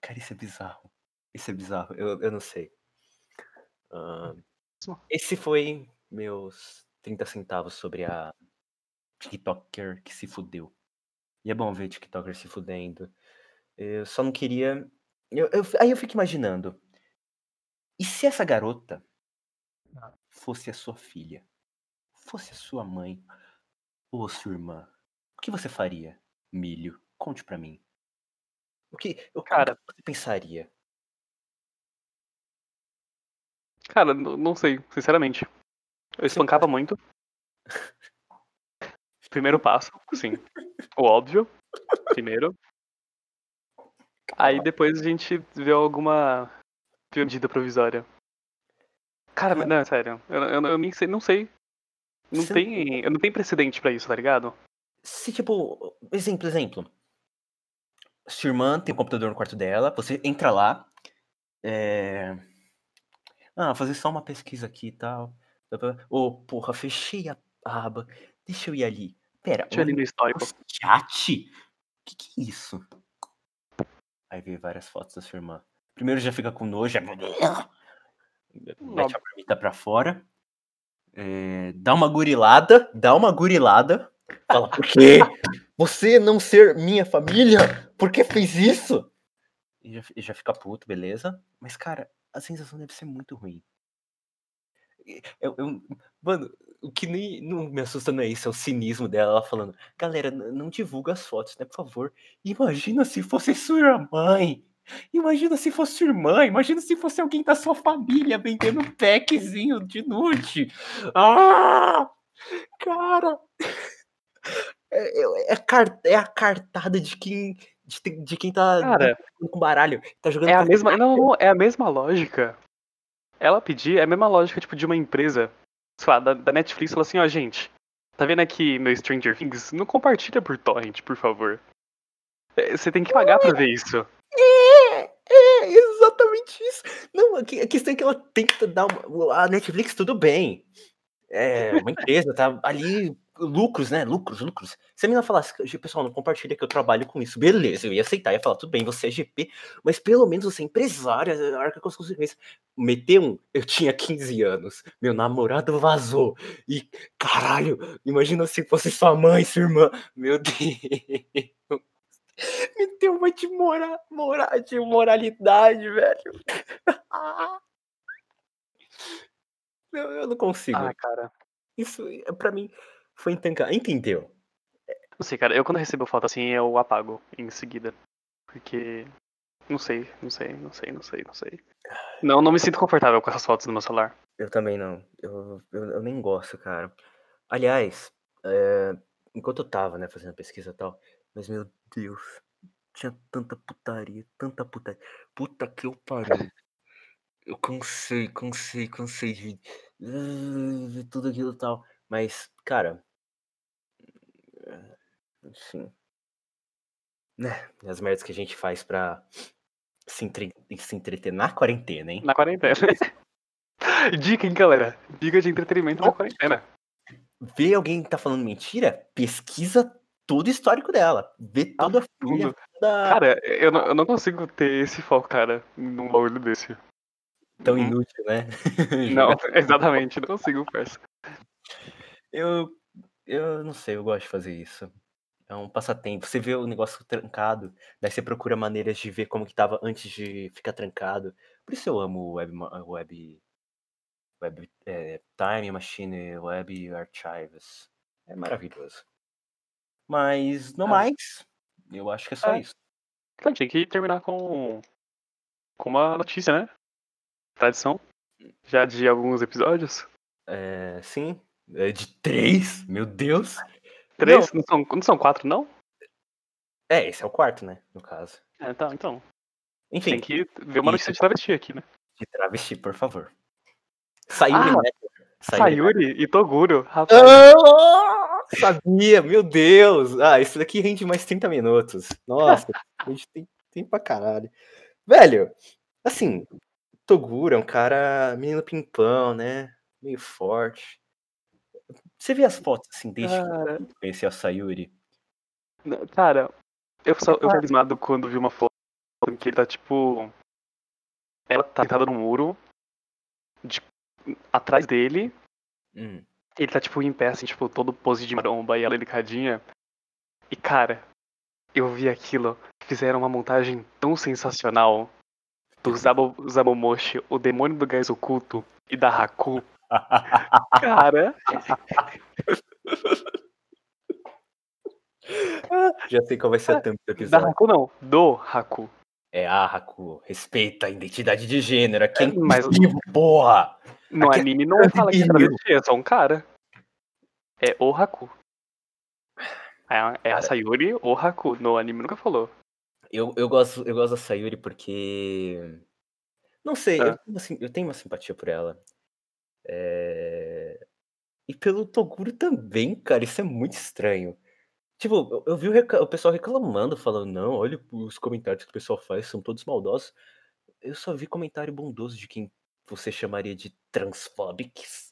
Cara, isso é bizarro, isso é bizarro, eu eu não sei. Hã, esse foi meus 30 centavos sobre a tiktoker que se fudeu. E é bom ver tiktoker se fudendo. Eu só não queria eu eu aí eu fico imaginando, e se essa garota Hã. fosse a sua filha, fosse a sua mãe ou a sua irmã, o que você faria, milho? Conte pra mim. O que o que Cara você pensaria? Cara, não sei, sinceramente. Eu espancava muito. Primeiro passo, sim. O óbvio, primeiro. Aí depois a gente vê alguma medida provisória. Cara, não, é sério, eu eu eu nem sei não sei. Não Você tem eu não tenho precedente pra isso, tá ligado? Se tipo, exemplo, exemplo. Sua irmã tem um computador no quarto dela, você entra lá, eh "Ah, fazer só uma pesquisa aqui e tal, tã-tã". "Ô, porra, fechei a aba, deixa eu ir ali. Espera, Deixa eu ir ali um no histórico. chat? Que que é isso?". Aí vê várias fotos da sua irmã. Primeiro já fica com nojo, mete a marmita pra fora, eh, dá uma gurilada, dá uma gurilada, fala: "Por quê? Você não ser minha família? Por que fez isso?". E já fi já fica puto, beleza. Mas cara, a sensação deve ser muito ruim. E eu eu mano, o que nem não me assusta não é isso, é o cinismo dela, ela falando: "Galera, não divulga as fotos, né, por favor. Imagina se fosse sua mãe, imagina se fosse sua irmã, imagina se fosse alguém da sua família vendendo packzinho de nude. Ah, cara, É, é, é a cartada de quem, de, de quem tá Cara, jogando com baralho. Tá jogando é a com mesma. Não, não, é a mesma lógica. Ela pedir é a mesma lógica, tipo, de uma empresa, sei lá, da, da Netflix, falou assim, ó, gente, tá vendo aqui meu Stranger Things? Não compartilha por torrent, por favor. É, Você tem que pagar pra ver isso. É, é, exatamente isso. Não, a questão é que ela tenta dar uma. A Netflix, tudo bem. É uma empresa, tá ali. Lucros, né? Lucros, lucros. Se a menina falasse, "G- pessoal, não compartilha que eu trabalho com isso, beleza, eu ia aceitar, ia falar, tudo bem, você é GP, mas pelo menos você é empresária, arca com as consequências. Meter um, eu tinha 15 anos, meu namorado vazou, e caralho, imagina se fosse sua mãe, sua irmã, meu Deus. Meteu uma de, mora, mora, de moralidade, velho. eu, eu não consigo. Ah, cara. Isso, é, pra mim, foi intancável. Entendeu? Não sei, cara. Eu quando recebo foto assim, eu apago em seguida. Porque. Não sei, não sei, não sei, não sei, não sei. Não, não me sinto confortável com essas fotos no meu celular. Eu também não. Eu, eu, eu nem gosto, cara. Aliás, é, enquanto eu tava, né, fazendo pesquisa e tal, mas meu Deus, tinha tanta putaria, tanta putaria. Puta que eu pariu. Eu cansei, cansei, cansei de tudo aquilo e tal. Mas, cara. é, Enfim. Né? As merdas que a gente faz pra se, entre- se entreter na quarentena, hein? Na quarentena. Dica, hein, galera? Dica de entretenimento na quarentena. Vê alguém que tá falando mentira, pesquisa todo o histórico dela. Vê Ah, toda a filha tudo. da Cara, eu não, eu não consigo ter esse foco, cara, num bagulho desse. tão Uhum. inútil, né? Não, exatamente, não consigo, parça. Eu, eu não sei, eu gosto de fazer isso. É um passatempo. Você vê o negócio trancado, daí você procura maneiras de ver como que tava antes de ficar trancado. Por isso eu amo o web, web, web é, Time Machine Web Archives. É maravilhoso. Mas, no Ah. mais, eu acho que é só É. isso. Cara, tinha que terminar com, com uma notícia, né? Tradição. Já de alguns episódios. É, sim, é de três, meu Deus. Três? Não, são, não são quatro, não? É, esse é o quarto, né, no caso. É, tá, então. Enfim, Tem que ver uma notícia de travesti aqui, né? de travesti, por favor. Sayuri Ah, Neto. Sayuri e Toguro, rapaz. Ah, sabia, meu Deus. Ah, isso daqui rende mais 30 minutos. Nossa, a gente tem tempo pra caralho. Velho, assim, Toguro é um cara menino pimpão, né? Meio forte. Você vê as fotos assim desde Cara, que eu conheci a Sayuri? Não, Cara, eu, só, eu fiquei abismado quando vi uma foto em que ele tá tipo. Ela tá sentada no muro, de- atrás dele, Hum. ele tá tipo em pé, assim, tipo, todo pose de maromba e ela delicadinha. E cara, eu vi aquilo, fizeram uma montagem tão sensacional do Zabo, Zamomoshi, o demônio do gás oculto e da Haku. Cara, Já sei qual vai ser a thumb do da episódio. Haku não, do Haku. É, ah, Haku, respeita a identidade de gênero. Aqui é É, mas- porra! No Aqui é anime não fala que é travesti, é só um cara. É o Haku. É, a- é a. Sayuri ou Haku. No anime nunca falou. Eu, eu, gosto, eu gosto da Sayuri porque. Não sei, Ah. eu, assim, eu tenho uma simpatia por ela. É, E pelo Toguro também, cara, isso é muito estranho. Tipo, eu, eu vi o, o pessoal reclamando, falando, não, olha os comentários que o pessoal faz, são todos maldosos. Eu só vi comentário bondoso de quem você chamaria de transfóbicos.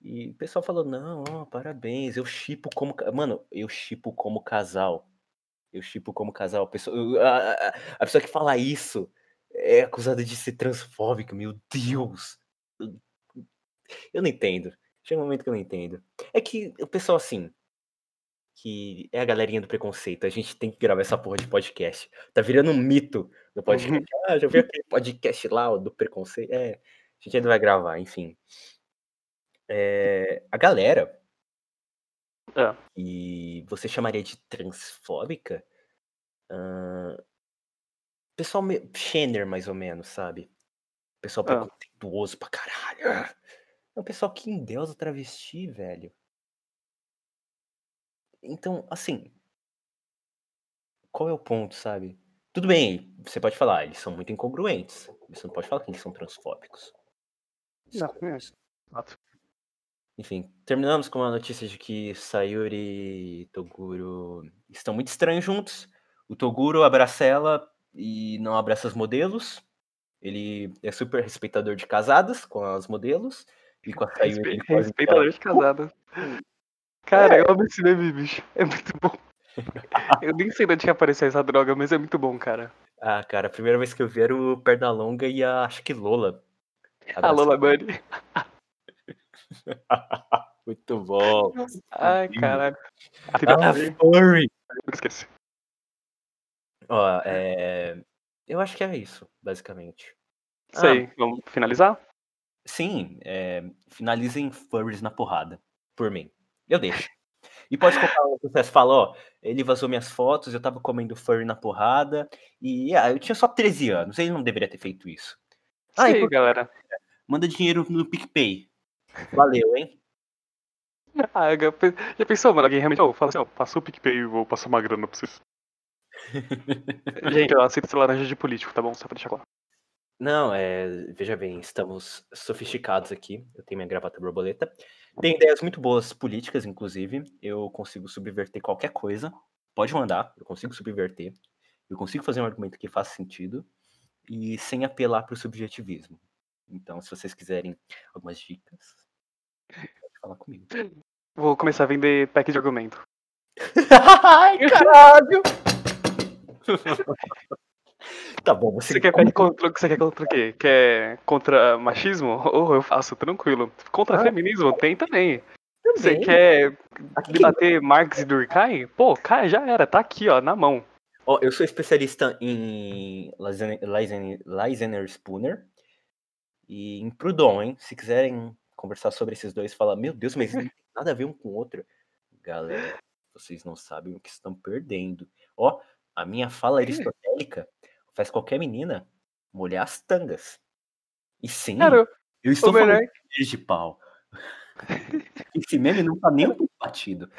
E o pessoal falou, não, parabéns, eu chipo como. Mano, eu chipo como casal. Eu chipo como casal. A pessoa, a, a- a pessoa que fala isso é acusada de ser transfóbica, meu Deus. Eu- não entendo. Chega um momento que eu não entendo. É que o pessoal, assim, que é a galerinha do preconceito, a gente tem que gravar essa porra de podcast. Tá virando um mito no podcast. Ah, já viu aquele podcast lá do preconceito? É, a gente ainda vai gravar, enfim. É, a galera Ah. e você chamaria de transfóbica? Ah, pessoal me... Schenner, mais ou menos, sabe? Pessoal Ah. preconceituoso pra caralho. É um pessoal que endeusa travesti, velho. Então, assim. Qual é o ponto, sabe? Tudo bem, você pode falar, eles são muito incongruentes. Você não pode falar que eles são transfóbicos. Não, é. Fato. Enfim, terminamos com a notícia de que Sayuri e Toguro estão muito estranhos juntos. O Toguro abraça ela e não abraça os modelos. Ele é super respeitador de casadas com as modelos. E com a Sayuri ele quase Respeitador de casada. Cara, eu amo esse meme, bicho. É muito bom. Eu nem sei de onde apareceu essa droga, mas é muito bom, cara. Ah, cara, a primeira vez que eu vi era o Pernalonga e a, acho que Lola. A Lola Bunny. Muito bom. Ai, caralho. A Ah, filha furry. Esqueci. Ó, é... Eu acho que é isso, basicamente. Isso Ah. aí, vamos finalizar? Sim, é... finalizem furries na porrada. Por mim. Eu deixo. E pode colocar o processo fala, ó, ele vazou minhas fotos, eu tava comendo furry na porrada, e ah, eu tinha só 13 anos, ele não deveria ter feito isso. Ah, e aí, por- galera. manda dinheiro no PicPay. Valeu, hein? Ah, já pe- já pensou, mano? Alguém realmente. Oh, fala assim, ó, passa o PicPay e vou passar uma grana pra vocês. Gente, eu aceito essa laranja de político, tá bom? Só pra deixar claro. Não, é, veja bem, estamos sofisticados aqui. Eu tenho minha gravata borboleta. Tenho ideias muito boas políticas, inclusive. Eu consigo subverter qualquer coisa. Pode mandar, eu consigo subverter. Eu consigo fazer um argumento que faça sentido e sem apelar para o subjetivismo. Então, se vocês quiserem algumas dicas, pode falar comigo. Vou começar a vender pack de argumento. Ai, caralho! tá bom, você, Você quer contra, você quer contra o quê? Quer contra machismo? Oh, eu faço, tranquilo. Contra Ah. feminismo? Tem também. Você também. quer Aqui- debater Marx e Durkheim? Pô, cara, já era, tá aqui, ó, na mão. Ó, eu sou especialista em Lysener Spooner e em Proudhon, hein? Se quiserem conversar sobre esses dois, fala, meu Deus, mas não tem nada a ver um com o outro. Galera, vocês não sabem o que estão perdendo. Ó, a minha fala aristotélica faz qualquer menina molhar as tangas. E sim, Cara, eu estou melhor- falando de de pau. Esse meme não tá nem um pouco batido.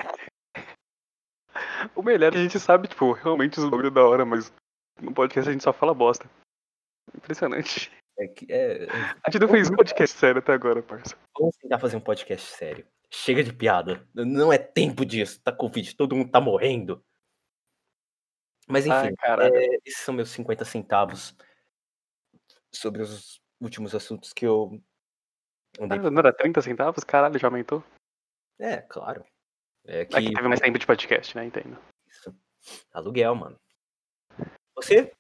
o melhor é que a gente sabe, tipo, realmente os bagulho da hora, mas no podcast a gente só fala bosta. Impressionante. É que, é, A gente não fez um podcast sério até agora, parça. Vamos tentar fazer um podcast sério. Chega de piada. Não é tempo disso. Tá Covid, todo mundo tá morrendo. Mas enfim, Ai, é, esses são meus 50 centavos sobre os últimos assuntos que eu andei. Ah, não era 30 centavos? Caralho, já aumentou? É, claro. É É que que teve mais tempo de podcast, né? Entendo. isso. Aluguel, mano. Você?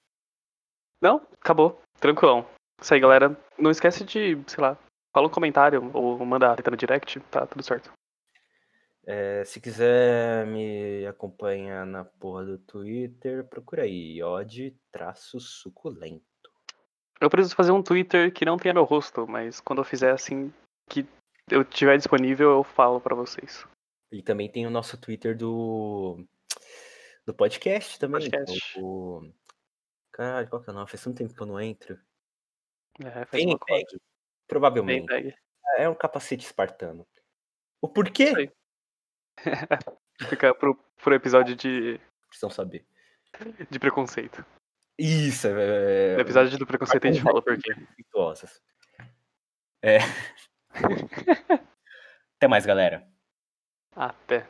Não, acabou. Tranquilão. Isso aí, galera. Não esquece de, sei lá, fala um comentário ou manda a letra no direct, tá tudo certo. É, se quiser me acompanhar na porra do Twitter, procura aí, odd traço suculento. Eu preciso fazer um Twitter que não tenha meu rosto, mas quando eu fizer assim, que eu tiver disponível, eu falo pra vocês. E também tem o nosso Twitter do, do podcast também. é Podcast. O, caralho, qual que é o nome? Faz tanto tempo que eu não entro. É, tag, provavelmente. Bem. É um capacete espartano. O porquê? Fica pro, pro episódio de, Precisam saber. de preconceito. Isso, é... No episódio do preconceito a gente fala por quê. É. Até mais, galera. Até.